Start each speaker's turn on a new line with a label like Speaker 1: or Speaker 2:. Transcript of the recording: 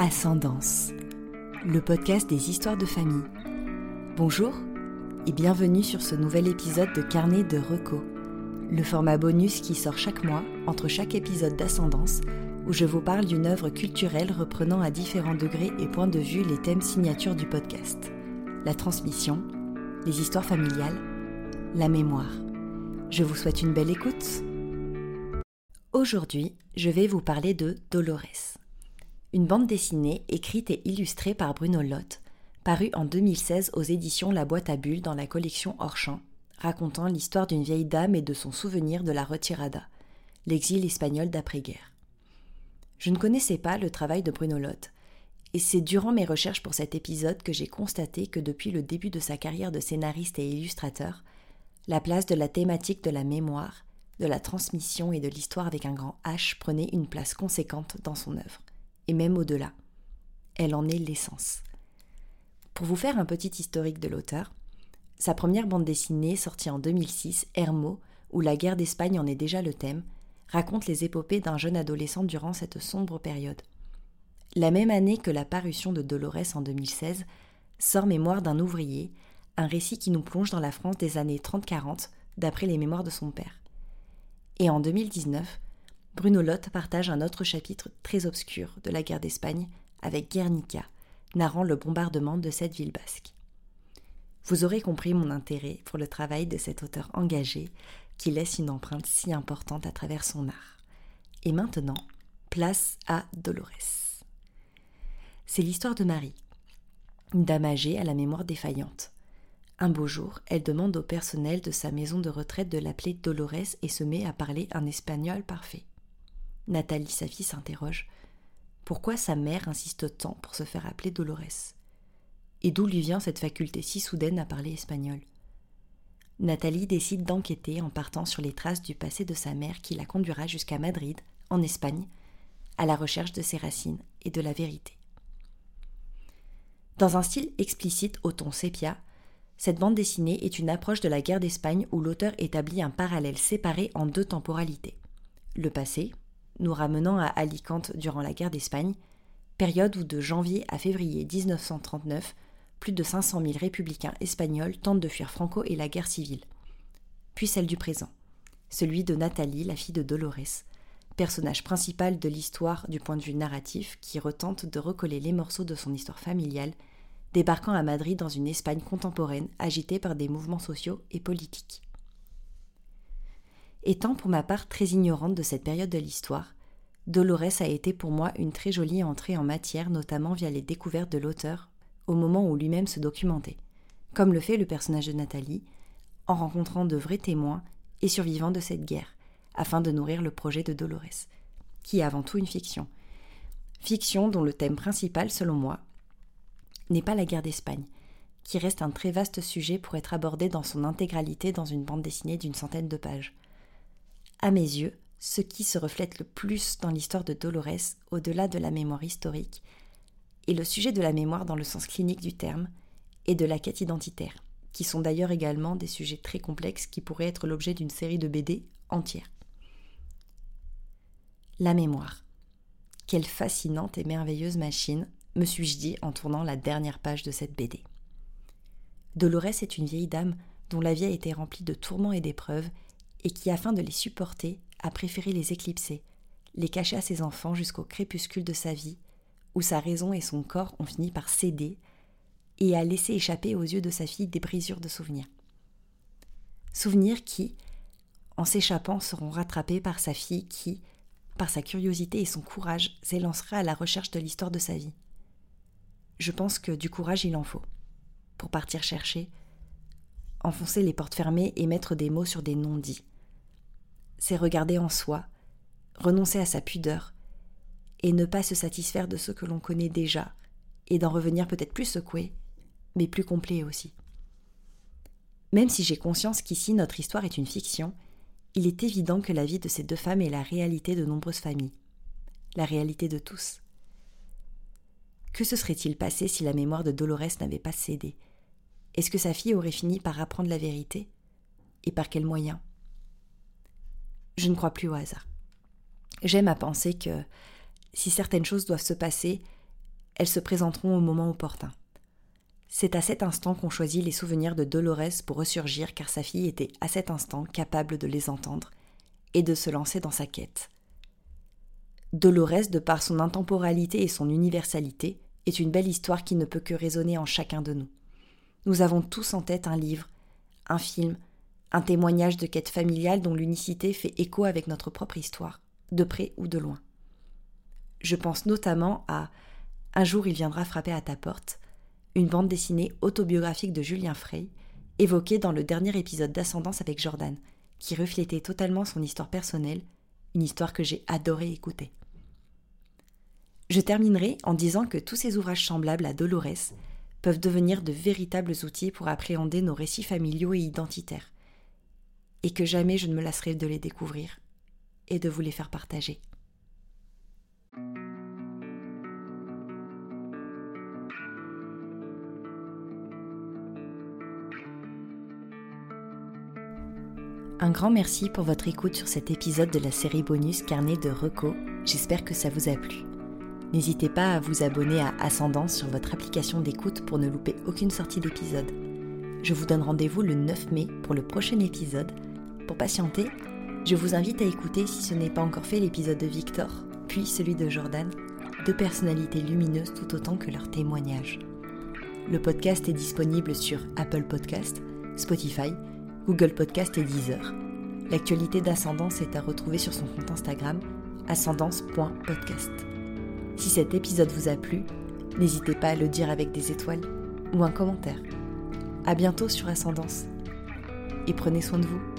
Speaker 1: Ascendance, le podcast des histoires de famille. Bonjour et bienvenue sur ce nouvel épisode de Carnet de Reco, le format bonus qui sort chaque mois entre chaque épisode d'Ascendance où je vous parle d'une œuvre culturelle reprenant à différents degrés et points de vue les thèmes signatures du podcast. La transmission, les histoires familiales, la mémoire. Je vous souhaite une belle écoute. Aujourd'hui, je vais vous parler de Dolores une bande dessinée écrite et illustrée par Bruno Lotte, parue en 2016 aux éditions La Boîte à Bulles dans la collection Hors-Champ, racontant l'histoire d'une vieille dame et de son souvenir de la retirada, l'exil espagnol d'après-guerre. Je ne connaissais pas le travail de Bruno Lotte, et c'est durant mes recherches pour cet épisode que j'ai constaté que depuis le début de sa carrière de scénariste et illustrateur, la place de la thématique de la mémoire, de la transmission et de l'histoire avec un grand H prenait une place conséquente dans son œuvre et même au-delà. Elle en est l'essence. Pour vous faire un petit historique de l'auteur, sa première bande dessinée, sortie en 2006, Hermo, où la guerre d'Espagne en est déjà le thème, raconte les épopées d'un jeune adolescent durant cette sombre période. La même année que la parution de Dolores en 2016, sort Mémoire d'un ouvrier, un récit qui nous plonge dans la France des années 30-40, d'après les mémoires de son père. Et en 2019, Bruno Lotte partage un autre chapitre très obscur de la guerre d'Espagne avec Guernica, narrant le bombardement de cette ville basque. Vous aurez compris mon intérêt pour le travail de cet auteur engagé qui laisse une empreinte si importante à travers son art. Et maintenant, place à Dolores. C'est l'histoire de Marie, une dame âgée à la mémoire défaillante. Un beau jour, elle demande au personnel de sa maison de retraite de l'appeler Dolores et se met à parler un espagnol parfait. Nathalie, sa fille, s'interroge. Pourquoi sa mère insiste tant pour se faire appeler Dolores? Et d'où lui vient cette faculté si soudaine à parler espagnol? Nathalie décide d'enquêter en partant sur les traces du passé de sa mère qui la conduira jusqu'à Madrid, en Espagne, à la recherche de ses racines et de la vérité. Dans un style explicite au ton sépia, cette bande dessinée est une approche de la guerre d'Espagne où l'auteur établit un parallèle séparé en deux temporalités. Le passé, nous ramenant à Alicante durant la guerre d'Espagne, période où de janvier à février 1939, plus de 500 000 républicains espagnols tentent de fuir Franco et la guerre civile. Puis celle du présent, celui de Nathalie, la fille de Dolores, personnage principal de l'histoire du point de vue narratif qui retente de recoller les morceaux de son histoire familiale, débarquant à Madrid dans une Espagne contemporaine agitée par des mouvements sociaux et politiques. Étant pour ma part très ignorante de cette période de l'histoire, Dolores a été pour moi une très jolie entrée en matière, notamment via les découvertes de l'auteur au moment où lui-même se documentait, comme le fait le personnage de Nathalie, en rencontrant de vrais témoins et survivants de cette guerre, afin de nourrir le projet de Dolores, qui est avant tout une fiction. Fiction dont le thème principal, selon moi, n'est pas la guerre d'Espagne, qui reste un très vaste sujet pour être abordé dans son intégralité dans une bande dessinée d'une centaine de pages à mes yeux, ce qui se reflète le plus dans l'histoire de Dolores, au-delà de la mémoire historique, est le sujet de la mémoire dans le sens clinique du terme, et de la quête identitaire, qui sont d'ailleurs également des sujets très complexes qui pourraient être l'objet d'une série de BD entière. La mémoire. Quelle fascinante et merveilleuse machine, me suis-je dit en tournant la dernière page de cette BD. Dolores est une vieille dame dont la vie a été remplie de tourments et d'épreuves et qui, afin de les supporter, a préféré les éclipser, les cacher à ses enfants jusqu'au crépuscule de sa vie, où sa raison et son corps ont fini par céder, et a laissé échapper aux yeux de sa fille des brisures de souvenirs. Souvenirs qui, en s'échappant, seront rattrapés par sa fille qui, par sa curiosité et son courage, s'élancera à la recherche de l'histoire de sa vie. Je pense que du courage il en faut, pour partir chercher, enfoncer les portes fermées et mettre des mots sur des non-dits. C'est regarder en soi, renoncer à sa pudeur, et ne pas se satisfaire de ce que l'on connaît déjà, et d'en revenir peut-être plus secoué, mais plus complet aussi. Même si j'ai conscience qu'ici notre histoire est une fiction, il est évident que la vie de ces deux femmes est la réalité de nombreuses familles, la réalité de tous. Que se serait-il passé si la mémoire de Dolores n'avait pas cédé? Est-ce que sa fille aurait fini par apprendre la vérité? Et par quels moyens? Je ne crois plus au hasard. J'aime à penser que si certaines choses doivent se passer, elles se présenteront au moment opportun. C'est à cet instant qu'on choisit les souvenirs de Dolores pour ressurgir car sa fille était à cet instant capable de les entendre et de se lancer dans sa quête. Dolores, de par son intemporalité et son universalité, est une belle histoire qui ne peut que résonner en chacun de nous. Nous avons tous en tête un livre, un film, un témoignage de quête familiale dont l'unicité fait écho avec notre propre histoire, de près ou de loin. Je pense notamment à Un jour il viendra frapper à ta porte, une bande dessinée autobiographique de Julien Frey, évoquée dans le dernier épisode d'Ascendance avec Jordan, qui reflétait totalement son histoire personnelle, une histoire que j'ai adoré écouter. Je terminerai en disant que tous ces ouvrages semblables à Dolores peuvent devenir de véritables outils pour appréhender nos récits familiaux et identitaires, et que jamais je ne me lasserai de les découvrir et de vous les faire partager. Un grand merci pour votre écoute sur cet épisode de la série bonus Carnet de Reco. J'espère que ça vous a plu. N'hésitez pas à vous abonner à Ascendance sur votre application d'écoute pour ne louper aucune sortie d'épisode. Je vous donne rendez-vous le 9 mai pour le prochain épisode. Pour patienter, je vous invite à écouter, si ce n'est pas encore fait, l'épisode de Victor, puis celui de Jordan, deux personnalités lumineuses tout autant que leurs témoignages. Le podcast est disponible sur Apple Podcast, Spotify, Google Podcast et Deezer. L'actualité d'Ascendance est à retrouver sur son compte Instagram, ascendance.podcast. Si cet épisode vous a plu, n'hésitez pas à le dire avec des étoiles ou un commentaire. À bientôt sur Ascendance et prenez soin de vous.